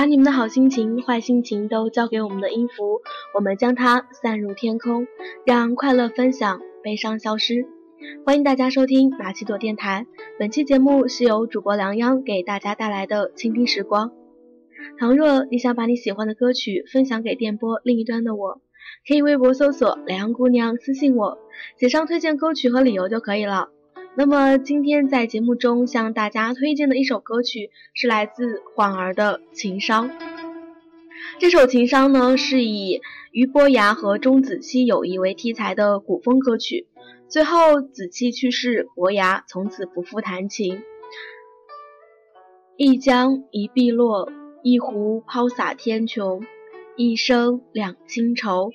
把你们的好心情、坏心情都交给我们的音符，我们将它散入天空，让快乐分享，悲伤消失。欢迎大家收听马奇朵电台，本期节目是由主播梁央给大家带来的倾听时光。倘若你想把你喜欢的歌曲分享给电波另一端的我，可以微博搜索“梁姑娘”，私信我，写上推荐歌曲和理由就可以了。那么今天在节目中向大家推荐的一首歌曲是来自晃儿的《情伤》。这首《情伤》呢是以俞伯牙和钟子期友谊为题材的古风歌曲。最后子期去世，伯牙从此不复弹琴。一江一碧落，一湖抛洒天穹。一生两清愁，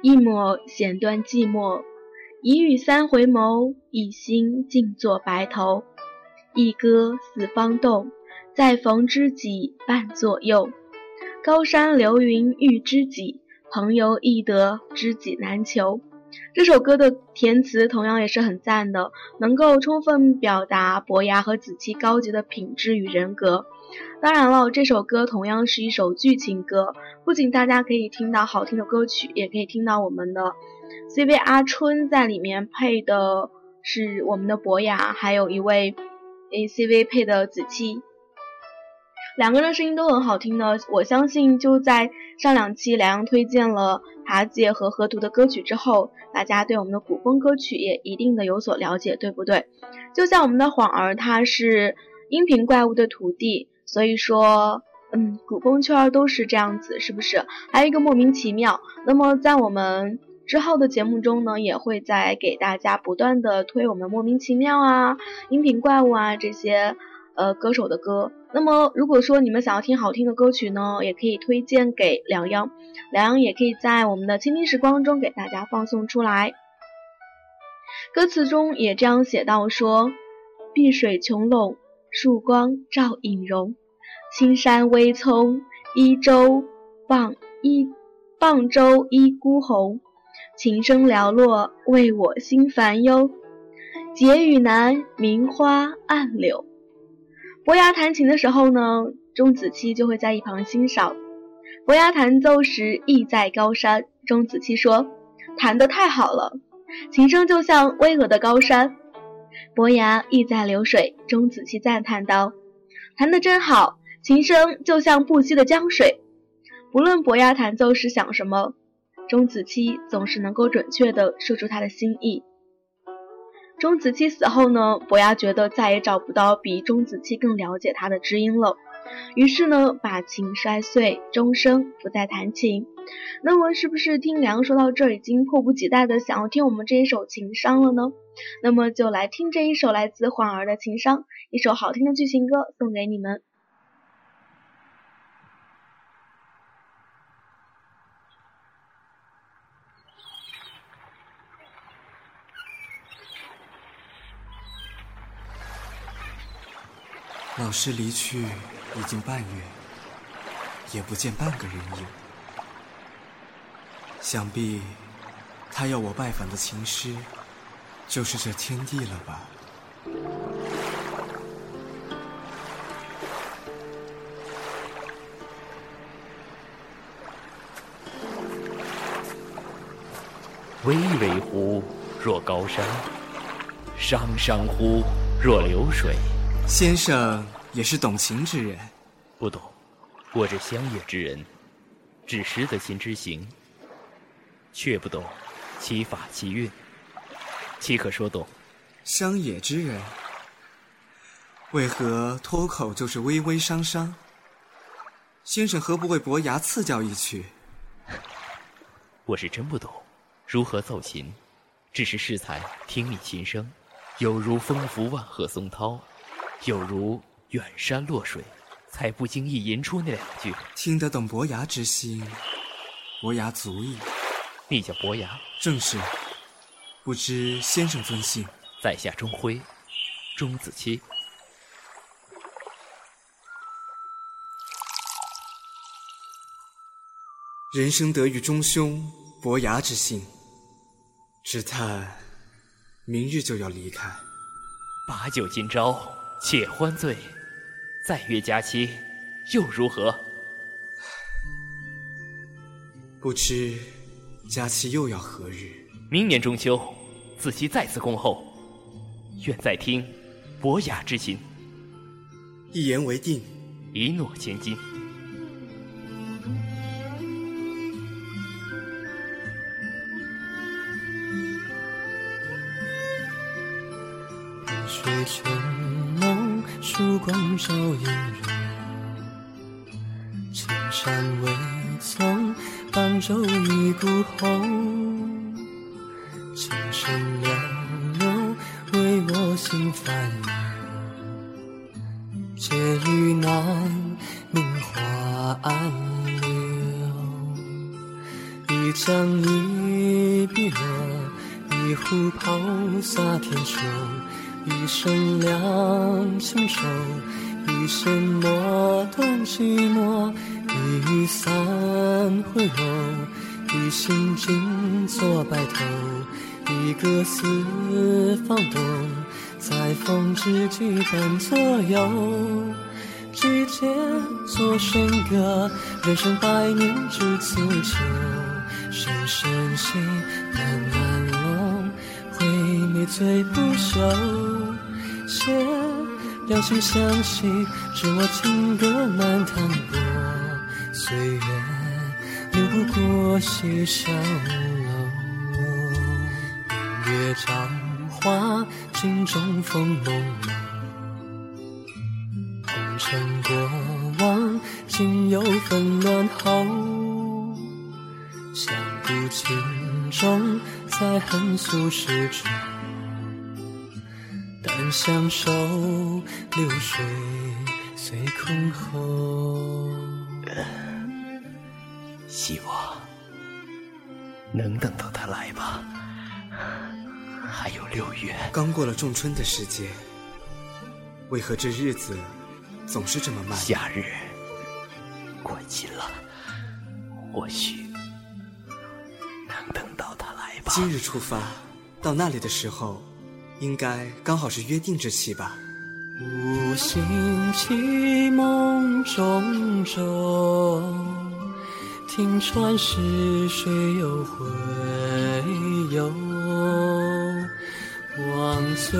一抹弦断寂寞。一语三回眸，一心静坐白头。一歌四方动，再逢知己伴左右。高山流云遇知己，朋友易得，知己难求。这首歌的填词同样也是很赞的，能够充分表达伯牙和子期高洁的品质与人格。当然了，这首歌同样是一首剧情歌，不仅大家可以听到好听的歌曲，也可以听到我们的。CV 阿春在里面配的是我们的伯牙，还有一位 ACV 配的子期，两个人声音都很好听呢。我相信就在上两期梁阳推荐了爬姐和河图的歌曲之后，大家对我们的古风歌曲也一定的有所了解，对不对？就像我们的晃儿，他是音频怪物的徒弟，所以说，嗯，古风圈都是这样子，是不是？还有一个莫名其妙。那么在我们。之后的节目中呢，也会再给大家不断的推我们莫名其妙啊、音频怪物啊这些呃歌手的歌。那么如果说你们想要听好听的歌曲呢，也可以推荐给梁央，梁央也可以在我们的倾听时光中给大家放送出来。歌词中也这样写到说：碧水琼垄，曙光照影容，青山微葱，一舟傍一傍舟一孤鸿。琴声寥落，为我心烦忧。结语难，名花暗柳。伯牙弹琴的时候呢，钟子期就会在一旁欣赏。伯牙弹奏时意在高山，钟子期说：“弹得太好了，琴声就像巍峨的高山。”伯牙意在流水，钟子期赞叹道：“弹得真好，琴声就像不息的江水。”不论伯牙弹奏时想什么。钟子期总是能够准确地说出他的心意。钟子期死后呢，伯牙觉得再也找不到比钟子期更了解他的知音了，于是呢，把琴摔碎，终生不再弹琴。那么，是不是听梁说到这儿，已经迫不及待的想要听我们这一首情伤了呢？那么，就来听这一首来自缓儿的情伤，一首好听的剧情歌，送给你们。老师离去已经半月，也不见半个人影。想必他要我拜访的情诗，就是这天地了吧？巍巍乎若高山，汤汤乎若流水。先生也是懂情之人，不懂。我这乡野之人，只识得琴之行，却不懂其法其韵，岂可说懂？乡野之人，为何脱口就是微微伤伤？先生何不为伯牙赐教一曲？我是真不懂，如何奏琴？只是适才听你琴声，有如风拂万壑松涛。有如远山落水，才不经意吟出那两句。听得懂伯牙之心，伯牙足矣。你叫伯牙？正是。不知先生尊姓？在下钟辉，钟子期。人生得遇中兄伯牙之幸，只叹明日就要离开。把酒今朝。且欢醉，再约佳期，又如何？不知佳期又要何日？明年中秋，子期再次恭候，愿再听伯雅之心。一言为定，一诺千金。烛光照影人。青山未纵，伴舟一孤鸿。琴声寥落，为我心烦一生两情愁，一弦墨断寂寞，一雨三回眸，一心静坐白头，一歌四方动，在风之际伴左右。季节作笙歌，人生百年只此求。深深系，漫漫龙，回眉醉不休。借两心相惜，知我情歌难弹拨。岁月流不过西小楼，明月照花镜中风朦胧。红尘过往，今又纷乱后。相顾情重，在恨俗世中。但相守，流水随空后。希望。能等到他来吧。还有六月，刚过了仲春的时节，为何这日子总是这么慢？夏日过尽了，或许能等到他来吧。今日出发，到那里的时候。应该刚好是约定之期吧。无心起梦中舟，听船逝水又回游。望翠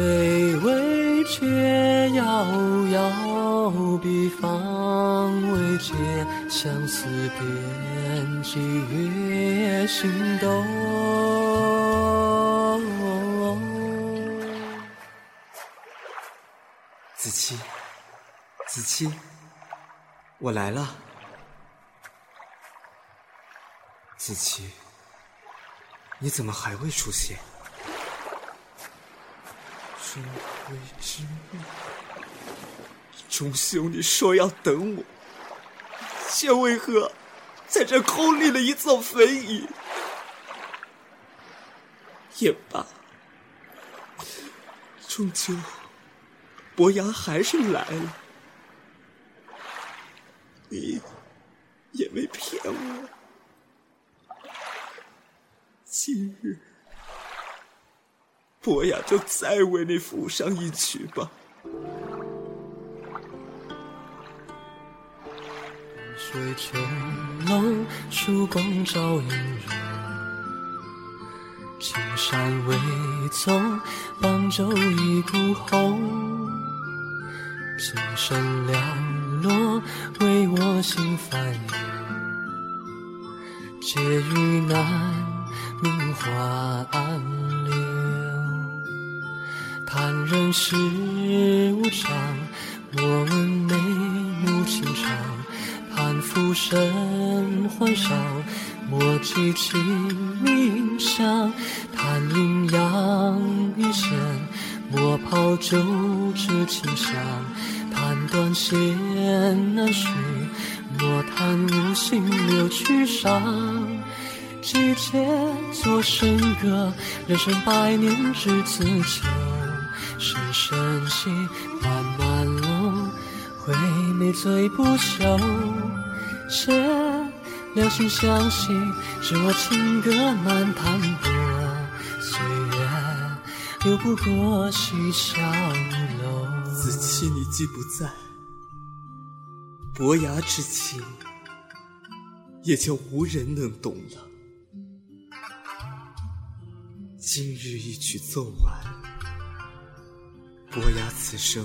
微却遥遥，彼方未解，相思边际月心动。子期，子期，我来了。子期，你怎么还未出现？中归之日，中秋你说要等我，却为何在这空立了一座坟茔？也罢，终究。伯牙还是来了，你也没骗我。今日，伯牙就再为你抚上一曲吧。水秋浓，曙光照影人。青山未纵，伴舟一孤鸿。琴声寥落，为我心烦忧。结语难，名花暗流。叹人世无常，莫问眉目情长。叹浮生欢少，莫记清明香。叹阴阳一线，莫抛酒池清香。弹断弦难续，莫叹无心留曲上。季节作笙歌，人生百年只此秋。深深系，漫漫龙，回眉醉不休。借两心相惜，是我情歌难弹拨。流不过西小楼。子期，你既不在，伯牙之情也将无人能懂了。今日一曲奏完，伯牙此生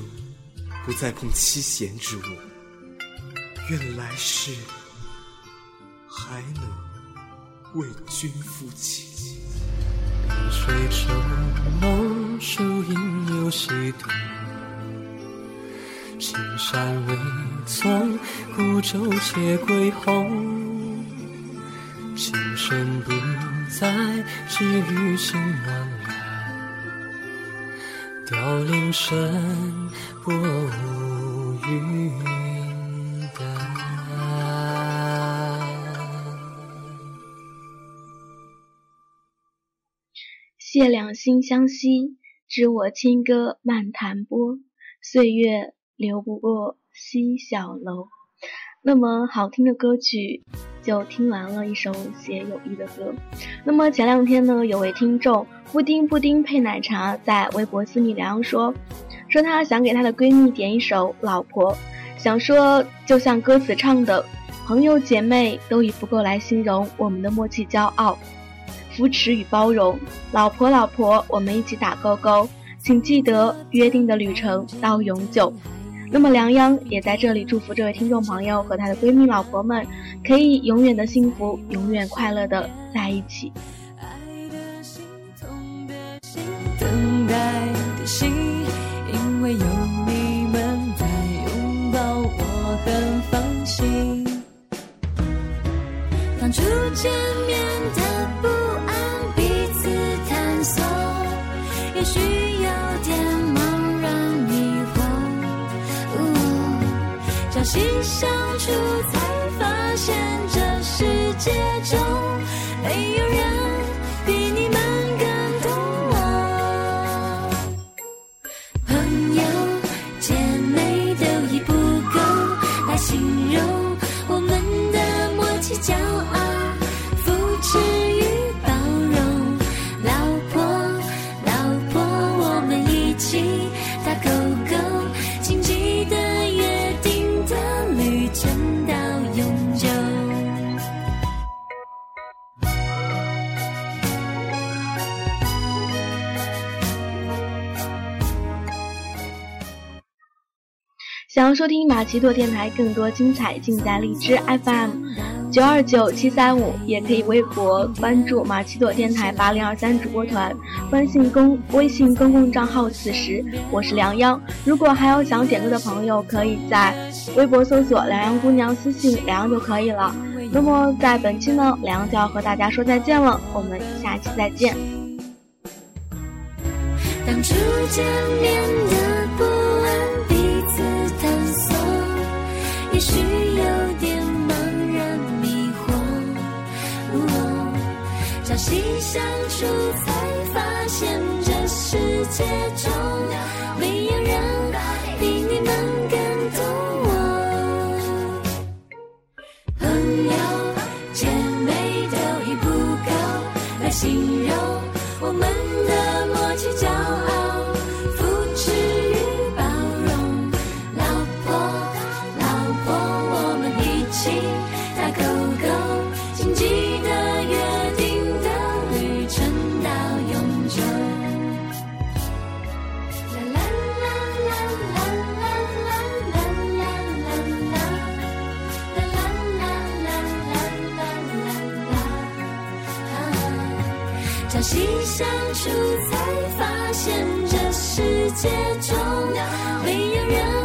不再碰七弦之物，愿来世还能为君抚琴。碧水周梦，树影又西东。青山未从，孤舟且归鸿。情深不再只余心暖暖，凋零声波无云谢两心相惜，知我轻歌漫弹拨，岁月。流不过西小楼。那么好听的歌曲，就听完了一首写友谊的歌。那么前两天呢，有位听众布丁布丁配奶茶在微博私密聊说，说她想给她的闺蜜点一首《老婆》，想说就像歌词唱的，朋友姐妹都以不够来形容我们的默契、骄傲、扶持与包容。老婆老婆，我们一起打勾勾，请记得约定的旅程到永久。那么梁央也在这里祝福这位听众朋友和他的闺蜜老婆们，可以永远的幸福，永远快乐的在一起。Are you 想要收听马奇朵电台更多精彩，尽在荔枝 FM 九二九七三五，也可以微博关注马奇朵电台八零二三主播团，微信公微信公共账号此时我是梁央。如果还有想点歌的朋友，可以在微博搜索“梁央姑娘”，私信梁央就可以了。那么在本期呢，梁央就要和大家说再见了，我们下期再见。当初见面的相处，才发现这世界中没有人细相处，才发现这世界中没有人